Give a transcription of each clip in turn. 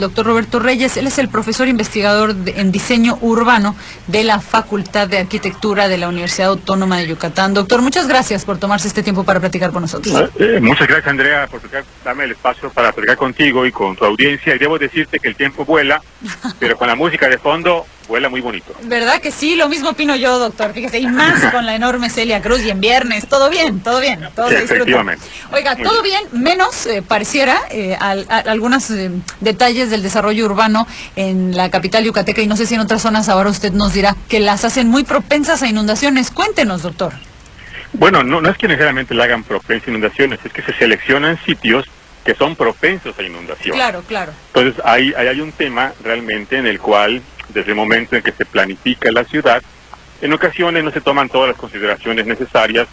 Doctor Roberto Reyes, él es el profesor investigador en diseño urbano de la Facultad de Arquitectura de la Universidad Autónoma de Yucatán. Doctor, muchas gracias por tomarse este tiempo para platicar con nosotros. Eh, eh, muchas gracias, Andrea, por darme el espacio para platicar contigo y con tu audiencia. Y debo decirte que el tiempo vuela, pero con la música de fondo vuela muy bonito. ¿Verdad que sí? Lo mismo opino yo, doctor. Fíjese, y más con la enorme Celia Cruz y en viernes. Todo bien, todo bien. Todo efectivamente. Oiga, todo bien, menos eh, pareciera eh, algunos eh, detalles del desarrollo urbano en la capital yucateca y no sé si en otras zonas ahora usted nos dirá que las hacen muy propensas a inundaciones. Cuéntenos, doctor. Bueno, no, no es que necesariamente la hagan propensas a inundaciones, es que se seleccionan sitios que son propensos a inundación. Claro, claro. Entonces, ahí, ahí hay un tema realmente en el cual desde el momento en que se planifica la ciudad, en ocasiones no se toman todas las consideraciones necesarias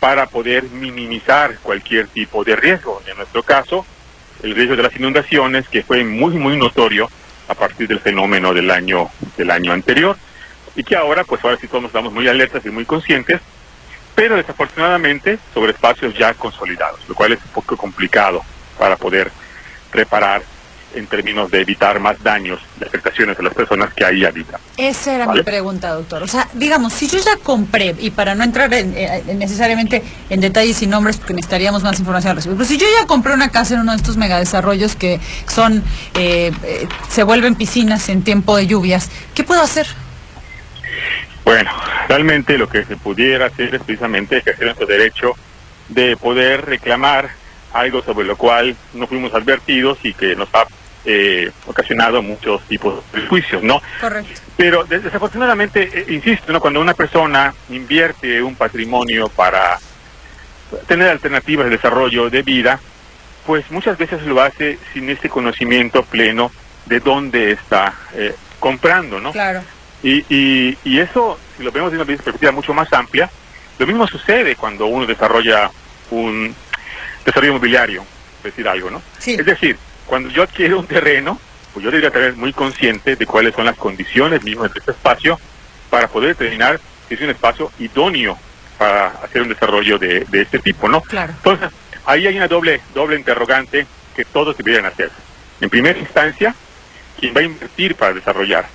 para poder minimizar cualquier tipo de riesgo. En nuestro caso, el riesgo de las inundaciones, que fue muy, muy notorio a partir del fenómeno del año, del año anterior, y que ahora, pues ahora sí todos estamos muy alertas y muy conscientes, pero desafortunadamente sobre espacios ya consolidados, lo cual es un poco complicado para poder reparar en términos de evitar más daños y afectaciones a las personas que ahí habitan. Esa era mi pregunta, doctor. O sea, digamos, si yo ya compré, y para no entrar eh, necesariamente en detalles y nombres, porque necesitaríamos más información al respecto, pero si yo ya compré una casa en uno de estos megadesarrollos que son, eh, eh, se vuelven piscinas en tiempo de lluvias, ¿qué puedo hacer? Bueno, realmente lo que se pudiera hacer es precisamente ejercer nuestro derecho de poder reclamar algo sobre lo cual no fuimos advertidos y que nos ha eh, ocasionado muchos tipos de juicios, ¿no? Correcto. Pero desafortunadamente, eh, insisto, ¿no? Cuando una persona invierte un patrimonio para tener alternativas de desarrollo de vida, pues muchas veces lo hace sin ese conocimiento pleno de dónde está eh, comprando, ¿no? Claro. Y, y, y, eso, si lo vemos de una perspectiva mucho más amplia, lo mismo sucede cuando uno desarrolla un desarrollo inmobiliario, decir algo, ¿no? Sí. Es decir, cuando yo adquiero un terreno, pues yo debería estar muy consciente de cuáles son las condiciones mismas de este espacio para poder determinar si es un espacio idóneo para hacer un desarrollo de, este tipo, ¿no? Claro. Entonces, ahí hay una doble, doble interrogante que todos deberían hacer. En primera instancia, quién va a invertir para desarrollar.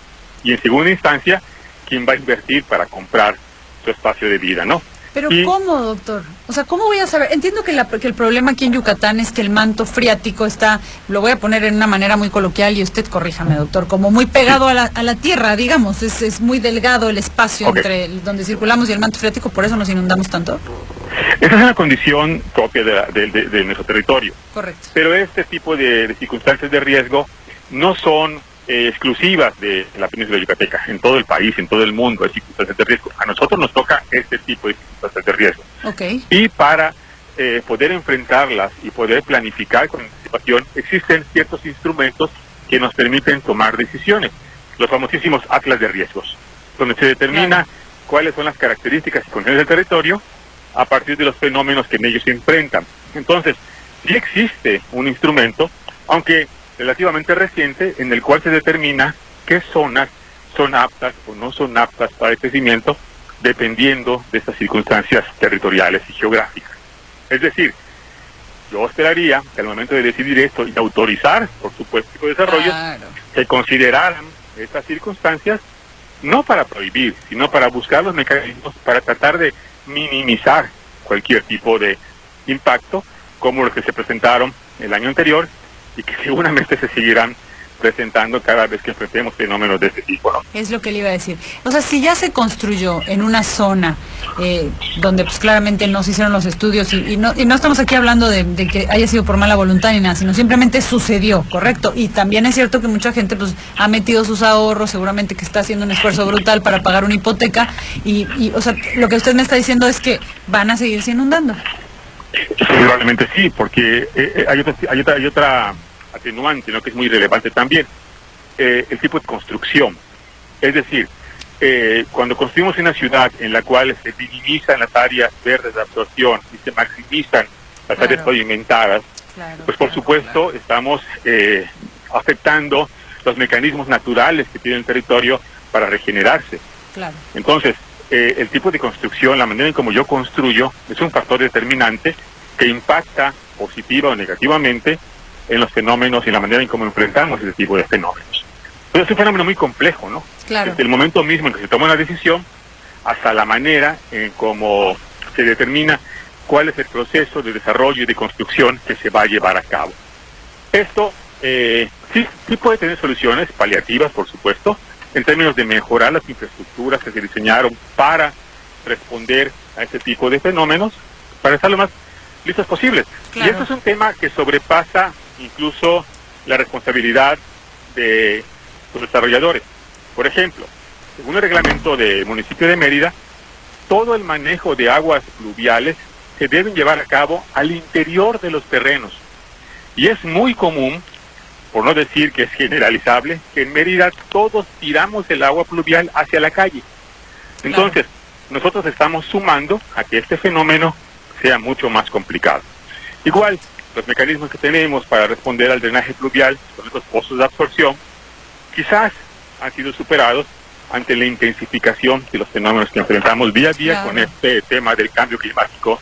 Y en segunda instancia, quién va a invertir para comprar su espacio de vida, ¿no? Pero ¿cómo, doctor? O sea, ¿cómo voy a saber? Entiendo que, la, que, el problema aquí en Yucatán es que el manto freático está, lo voy a poner en una manera muy coloquial y usted corríjame, doctor, como muy pegado a la, a la tierra, digamos, es, es, muy delgado el espacio entre donde circulamos y el manto freático, por eso nos inundamos tanto. Esa es una condición propia de, de, nuestro territorio. Correcto. Pero este tipo de circunstancias de riesgo no son eh, exclusivas de la península yucateca, en todo el país, en todo el mundo hay circunstancias de riesgo. A nosotros nos toca este tipo de circunstancias de riesgo. Okay. Y para eh, poder enfrentarlas y poder planificar con anticipación, existen ciertos instrumentos que nos permiten tomar decisiones. Los famosísimos atlas de riesgos, donde se determina cuáles son las características y condiciones del territorio a partir de los fenómenos que en ellos se enfrentan. Entonces, sí existe un instrumento, aunque relativamente reciente en el cual se determina qué zonas son aptas o no son aptas para el crecimiento dependiendo de estas circunstancias territoriales y geográficas. Es decir, yo esperaría que al momento de decidir esto y autorizar, por supuesto, el desarrollo, se consideraran estas circunstancias no para prohibir, sino para buscar los mecanismos para tratar de minimizar cualquier tipo de impacto, como los que se presentaron el año anterior y que seguramente se seguirán presentando cada vez que enfrentemos fenómenos de este tipo. ¿no? Es lo que le iba a decir. O sea, si ya se construyó en una zona eh, donde pues claramente no se hicieron los estudios y, no, y no, estamos aquí hablando de, que haya sido por mala voluntad ni nada, sino simplemente sucedió, ¿correcto? Y también es cierto que mucha gente pues ha metido sus ahorros, seguramente que está haciendo un esfuerzo brutal para pagar una hipoteca y, y o sea, lo que usted me está diciendo es que van a seguirse inundando. Probablemente sí, porque eh, eh, hay, otra, hay, otra, hay otra atenuante, ¿no? que es muy relevante también, eh, el tipo de construcción. Es decir, eh, cuando construimos una ciudad en la cual se minimizan las áreas verdes de absorción y se maximizan las áreas pavimentadas, pues por supuesto estamos eh, afectando los mecanismos naturales que tiene el territorio para regenerarse. Entonces, el tipo de construcción, la manera en como yo construyo, es un factor determinante que impacta positiva o negativamente en los fenómenos y en la manera en cómo enfrentamos ese tipo de fenómenos. Pero es un fenómeno muy complejo, ¿no? Claro. Desde el momento mismo en que se toma una decisión hasta la manera en cómo se determina cuál es el proceso de desarrollo y de construcción que se va a llevar a cabo. Esto eh, sí, sí puede tener soluciones paliativas, por supuesto, en términos de mejorar las infraestructuras que se diseñaron para responder a este tipo de fenómenos, para estar lo más listos posibles. Claro. Y esto es un tema que sobrepasa incluso la responsabilidad de los desarrolladores. Por ejemplo, según el reglamento del municipio de Mérida, todo el manejo de aguas pluviales se deben llevar a cabo al interior de los terrenos. Y es muy común, por no decir que es generalizable, que en Mérida todos tiramos el agua pluvial hacia la calle. Entonces, nosotros estamos sumando a que este fenómeno sea mucho más complicado. Igual, los mecanismos que tenemos para responder al drenaje pluvial con estos pozos de absorción, quizás han sido superados ante la intensificación de los fenómenos que enfrentamos día a día Claro. con este tema del cambio climático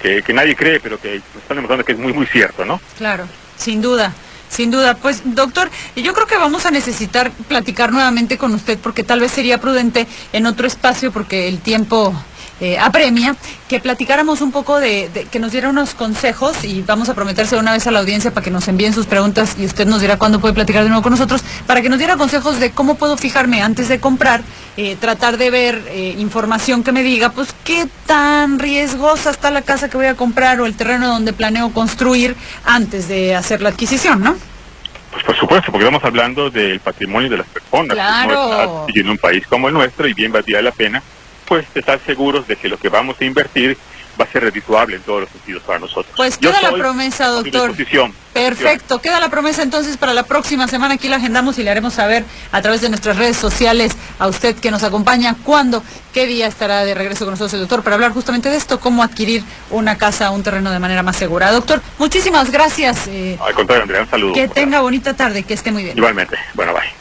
que, que nadie cree, pero que nos están demostrando que es muy, muy cierto, ¿no? Claro, sin duda. Sin duda, pues doctor, yo creo que vamos a necesitar platicar nuevamente con usted porque tal vez sería prudente en otro espacio porque el tiempo eh, apremia, que platicáramos un poco de, de- que nos diera unos consejos y vamos a prometerse una vez a la audiencia para que nos envíen sus preguntas y usted nos dirá cuándo puede platicar de nuevo con nosotros, para que nos diera consejos de cómo puedo fijarme antes de comprar, eh, tratar de ver eh, información que me diga, pues qué tan riesgosa está la casa que voy a comprar o el terreno donde planeo construir antes de hacer la adquisición, ¿no? Pues por supuesto, porque estamos hablando del patrimonio de las personas. Claro. Y en un país como el nuestro, y bien valdría la pena, pues estar seguros de que lo que vamos a invertir va a ser redituable en todos los sentidos para nosotros. Pues queda la promesa, doctor. Perfecto, queda la promesa entonces para la próxima semana. Aquí la agendamos y le haremos saber a través de nuestras redes sociales a usted que nos acompaña cuándo, qué día estará de regreso con nosotros el doctor para hablar justamente de esto, cómo adquirir una casa, un terreno de manera más segura. Doctor, muchísimas gracias. eh, Al contrario, Andrea, un saludo. que tenga bonita tarde, que esté muy bien. Igualmente. Bueno, bye.